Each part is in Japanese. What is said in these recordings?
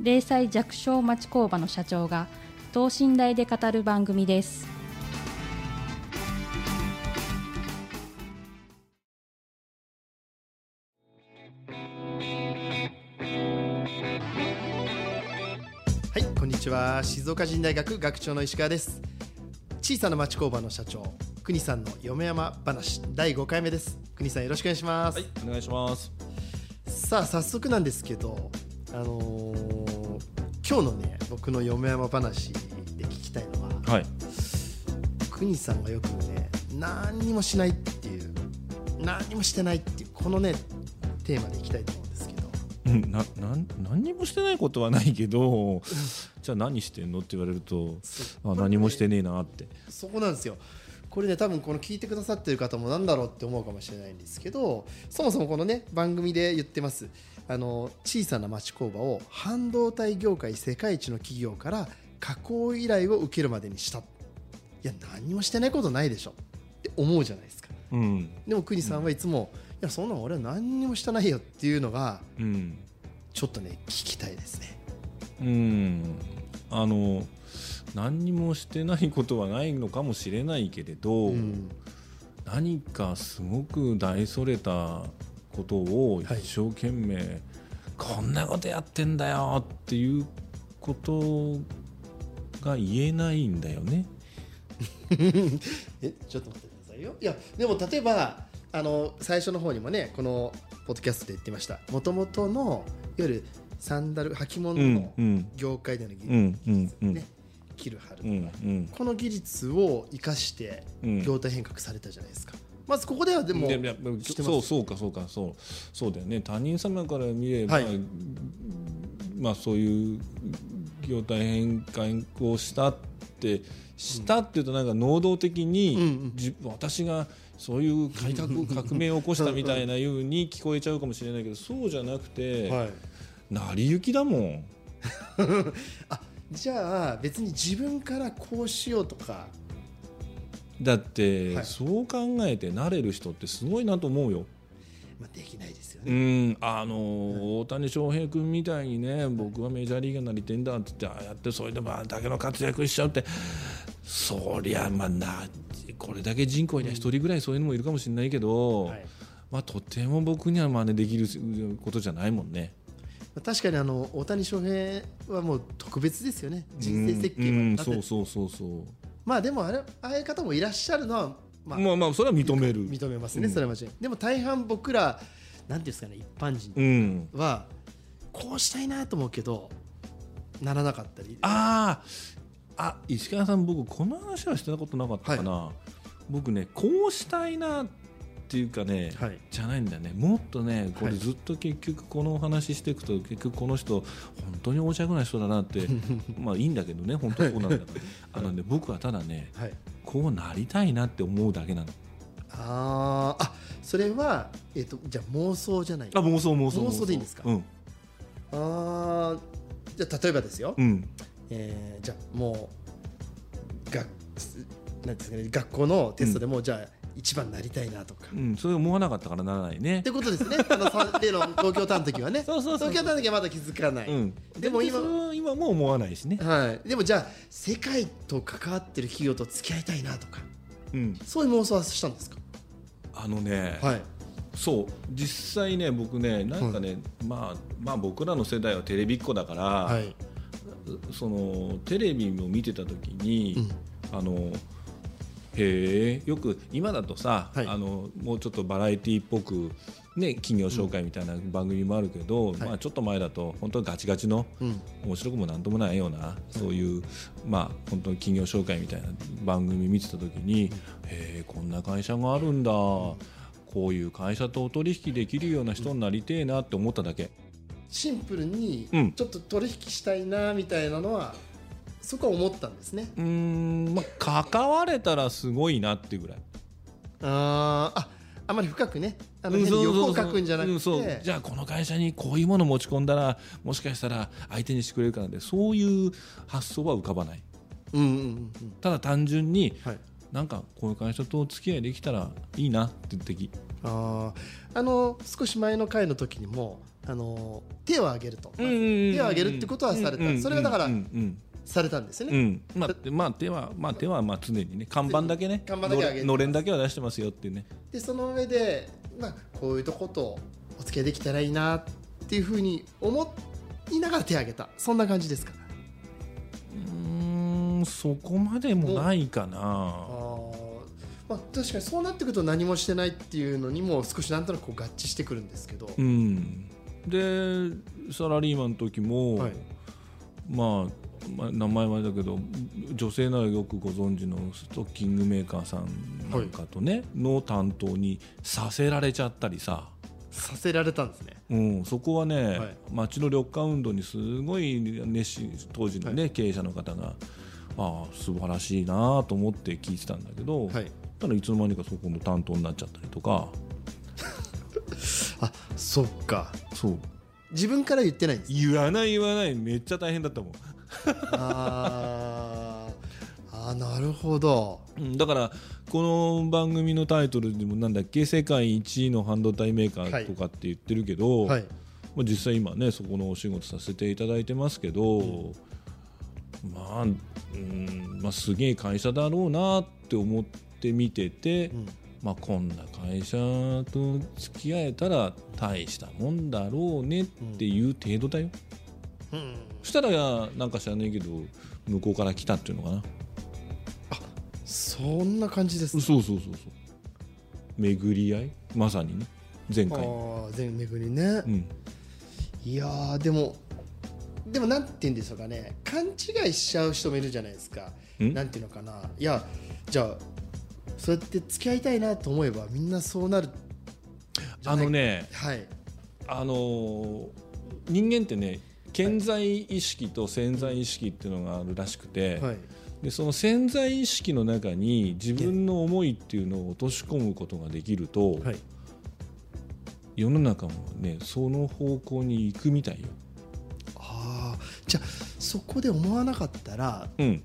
零細弱小町工場の社長が等身大で語る番組ですはい、こんにちは。静岡人大学学長の石川です。小さな町工場の社長、国さんの嫁山話第5回目です。国さんよろしくお願いします。はい、お願いします。さあ、早速なんですけど、あのー今日のね、僕の嫁山話で聞きたいのは、はい。国さんがよくね、何にもしないっていう、何にもしてないっていう、このね、テーマでいきたいと思うんですけど、うん、な、なん、何にもしてないことはないけど。じゃあ、何してんのって言われると。あ、何もしてねえなって。そこなんですよ。これね多分この聞いてくださってる方もなんだろうって思うかもしれないんですけどそもそもこのね番組で言ってますあの小さな町工場を半導体業界世界一の企業から加工依頼を受けるまでにしたいや何もしてないことないでしょって思うじゃないですかうん。でも国さんはいつも、いやそんなの俺は何にもしてないよっていうのがうん。ちょっとね聞きたいですねうん。あの。何にもしてないことはないのかもしれないけれど。うん何かすごく大それたことをはい一生懸命、こんなことやってんだよっていうことが言えないんだよね。えちょっと待ってくださいよいやでも例えばあの最初の方にもねこのポッドキャストで言ってましたもともとのいわゆるサンダル履物うんのうん業界での技術、うんうんうんね切る貼るとか、うんうん。この技術を生かしてうん。業態変革されたじゃないですか、まずここではでもそうそうかそうかそう。そうだよね。他人様から見れば、はい。まあそういう業態変換をしたってしたっていうとなんか能動的に、うん私がそういう改革 革命を起こしたみたいなように聞こえちゃうかもしれないけどそうじゃなくて、はい、成り行きだもん。あじゃあ別に自分からこうしようとか。だって、はい。そう考えてなれる人ってすごいなと思うよ。まあ、できないですようね、ん、あの大谷翔平君みたいにね僕はメジャーリーガーになりてんだって言ってああやってそれでもあれだけの活躍しちゃうって。そりゃまあなこれだけ人口には一人ぐらいそういうのもいるかもしれないけど、はい。まあ、とても僕には真似できることじゃないもんね。確かにあの大谷翔平はもう特別ですよね。人生設計うんうんはそうそうそうそう。まあでもあれああいう方もいらっしゃるのはまあまあまあそれは認める。認めますね、うん。それは間違いでも大半僕らなんていうんですかね一般人うん。はこうしたいなと思うけどならなかったり。あああ石川さん僕この話はしてたことなかったかな、僕ねこうしたいなっていうかね、はい。じゃないんだよね。もっとねこはい。れずっと結局このお話していくと結局この人本当にお茶くない人だなって まあいいんだけどね本当にこうなんだから あのね僕はただねはい。こうなりたいなって思うだけなの。あー。あそれは、えっとじゃあ妄想じゃない。あ妄想妄想妄想。でいいんですか？うん。あー。じゃあ例えばですよ、うん。えーじゃあもうがなんですかね学校のテストでも、じゃあ一番なりたいなとか、うんそれ思わなかったからならないね。ってことですね。あのさ例の東京タワーの時はね。そうそうそう東京タワーの時はまだ気づかない、うん。でも今今も思わないしね。はい、でもじゃあ世界と関わってる企業と付き合いたいなとか。うん。そういう妄想はしたんですか？あのね、はい。そう。実際ね僕ねなんかね、まあまあ僕らの世代はテレビっ子だから、はい。そのテレビも見てた時に、あのへえよく今だとさ、はい。あのもうちょっとバラエティーっぽく、ね、企業紹介みたいな番組もあるけど、まあ、ちょっと前だと本当にガチガチの、うん。面白くもなんともないようなそういう、まあ、本当に企業紹介みたいな番組見てた時に、へえこんな会社があるんだ、こういう会社とお取引できるような人になりてえなって思っただけ。シンプルにうん。ちょっと取引したいなみたいなのはそこは思ったんですね。うーんまあ関われたらすごいなっていうぐらい。あーああまり深くね。あのうん変に欲を書くんじゃなくて、じゃあこの会社にこういうもの持ち込んだらもしかしたら相手にしてくれるからでそういう発想は浮かばない。うんうんうんうん。ただ単純にはい。なんかこういう会社とお付き合いできたらいいなって言ってきあーあの少し前の回の時にもあの手を挙げると、手を挙げるってことはされた、それがだから、うんうんされたんですよね、うん。まあ、まあ手はまあ手はまあ常にね。看板だけね。看板だけ上げてのれんだけは出してますよっていうね。でその上で、まあ、こういうとことお付き合いできたらいいなっていうふうに思いながら手を挙げた。そんな感じですか？うーんそこまでもないかな。まあ、確かにそうなってくると何もしてないっていうのにも少しなんとなくこう合致してくるんですけど、うん。でサラリーマンの時も、はい。まあまあ、名前はだけど女性ならよくご存知のストッキングメーカーさんなんかとね、の担当にさせられちゃったりさ、させられたんですね。うん、そこはね、はい。町の緑化運動にすごい熱心当時の、ね経営者の方がああ素晴らしいなと思って聞いてたんだけど、はい。ただいつの間にかそこの担当になっちゃったりとか。あそっか。そう。自分から言ってないんです。言わない言わない。めっちゃ大変だったもん。あー。あーなるほど。うんだからこの番組のタイトルでもなんだっけ世界一位の半導体メーカーとかって言ってるけど、はい。まあ、実際今ねそこのお仕事させていただいてますけど、まあ、うんまあすげえ会社だろうなって思って見てて、ん。まあ、こんな会社と付き合えたら大したもんだろうねっていう程度だよ。うんそしたらなんか知らないけど向こうから来たっていうのかな。そんな感じですそうそうそうそう。巡り合い？まさにね。前あ回。あ全巡りね、うん。いやーでもでもなんて言うんでしょうかね。勘違いしちゃう人もいるじゃないですか。ん？なんていうのかな。いやじゃあそうやって付き合いたいなと思えばみんなそうなる。あのねはい。あのー人間ってね潜在意識と潜在意識っていうのがあるらしくて、はい。でその潜在意識の中に自分の思いっていうのを落とし込むことができると、はい。世の中もねその方向に行くみたいよ。ああじゃあそこで思わなかったらうん、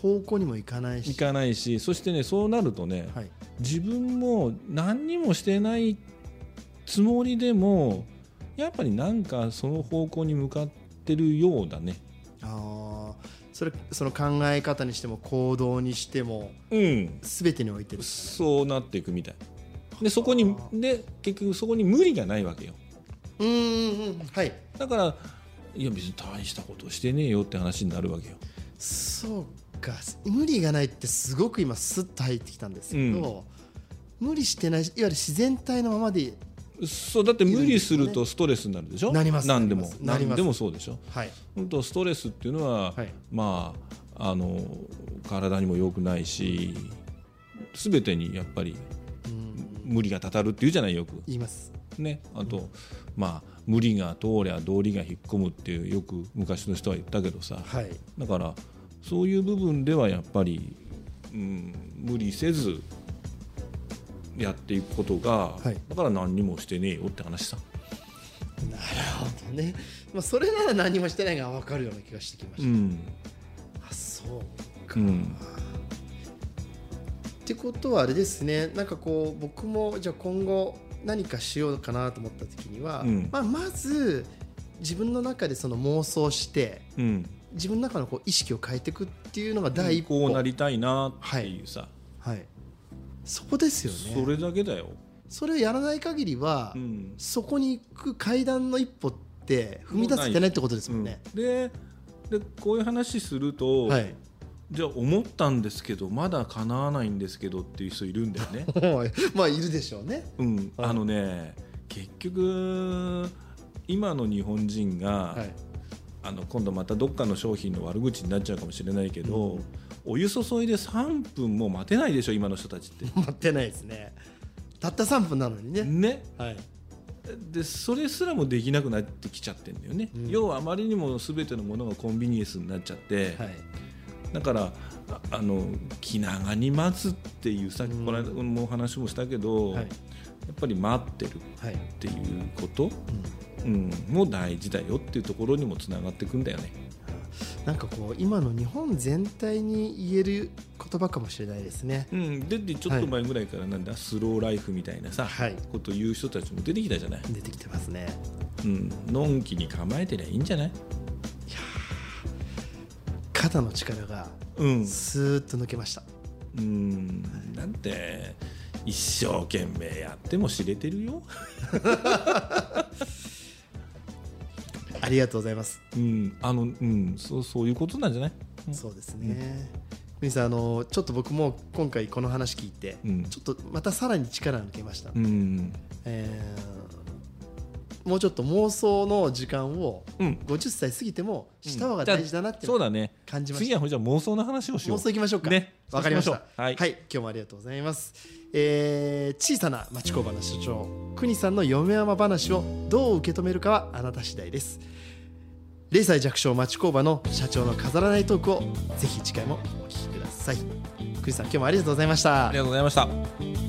方向にも行かないし。行かないしそしてねそうなるとね、はい。自分も何にもしてないつもりでもやっぱりなんかその方向に向かってるようだね。ああそれその考え方にしても行動にしてもうん、全てにおいてですそうなっていくみたい。でそこにで結局そこに無理がないわけよ。うんうんうんはいだからいや別に大したことしてねえよって話になるわけよ。そうか無理がないってすごく今スッと入ってきたんですけど、無理してないいわゆる自然体のままでそうだって無理するとストレスになるでしょ？なります。何でも。何でもそうでしょ？はい。本当ストレスっていうのは、はい。まああの体にも良くないし全てにやっぱりうん。無理がたたるっていうじゃないよく。言います。ね。あと、まあ無理が通りゃ道理が引っ込むっていうよく昔の人は言ったけどさ。はい。だからそういう部分ではやっぱり、うん、無理せずやっていくことが、はい。だから何にもしてねえよって話さ。なるほどね、まあ、それなら何もしてないが分かるような気がしてきました、うん。あそうか、うん。ってことはあれですね。なんかこう僕もじゃあ今後何かしようかなと思った時には、うん。まあ、まず自分の中でその妄想してうん、自分の中のこう意識を変えていくっていうのが第一歩、こうなりたいなっていうさ、はい、そこですよね。それだけだよ。それをやらない限りは、うん。そこに行く階段の一歩って踏み出せてないってことですもんね。うん。ででこういう話すると、はい、じゃあ思ったんですけどまだ叶わないんですけどっていう人いるんだよね。まあいるでしょうね。うん、はい。あのね結局今の日本人が、はい、あの今度またどっかの商品の悪口になっちゃうかもしれないけど、お湯注いで3分も待てないでしょ今の人たちって。待ってないですね。たった3分なのにね。ね。はい、でそれすらもできなくなってきちゃってんだよね、うん。要はあまりにも全てのものがコンビニエンスになっちゃって、はい。だからああの気長に待つっていうさっきうん。この間もお話もしたけど、はい。やっぱり待ってるはいっていうこと、うんうん、も大事だよっていうところにもつながっていくんだよね。なんかこう今の日本全体に言える言葉かもしれないですね。うん、ででちょっと前ぐらいからなんだ、スローライフみたいなさ、はいことを言う人たちも出てきたじゃない、出てきてますね。うん、のんきに構えてりゃいいんじゃない、肩の力がうんスーッと抜けました。うん、なんて一生懸命やっても知れてるよ、ありがとうございます。うんあのうん、そうそういうことなんじゃない、うんそうですね。ふみさんあのちょっと僕も今回この話聞いて、うんちょっとまたさらに力抜けました。うんえーもうちょっと妄想の時間をうん、50歳過ぎてもした方が大事だなってそうだね感じました。次はほんじゃ妄想の話をしよう妄想いきましょうか。ねわかりましたそうし。ましょうはい今日もありがとうございます。えー小さな町工場の所長、国さんの嫁山話をどう受け止めるかはあなた次第です。0歳弱小町工場の社長の飾らないトークをぜひ次回もお聞きください。国さん、今日もありがとうございましたあり。がとうございました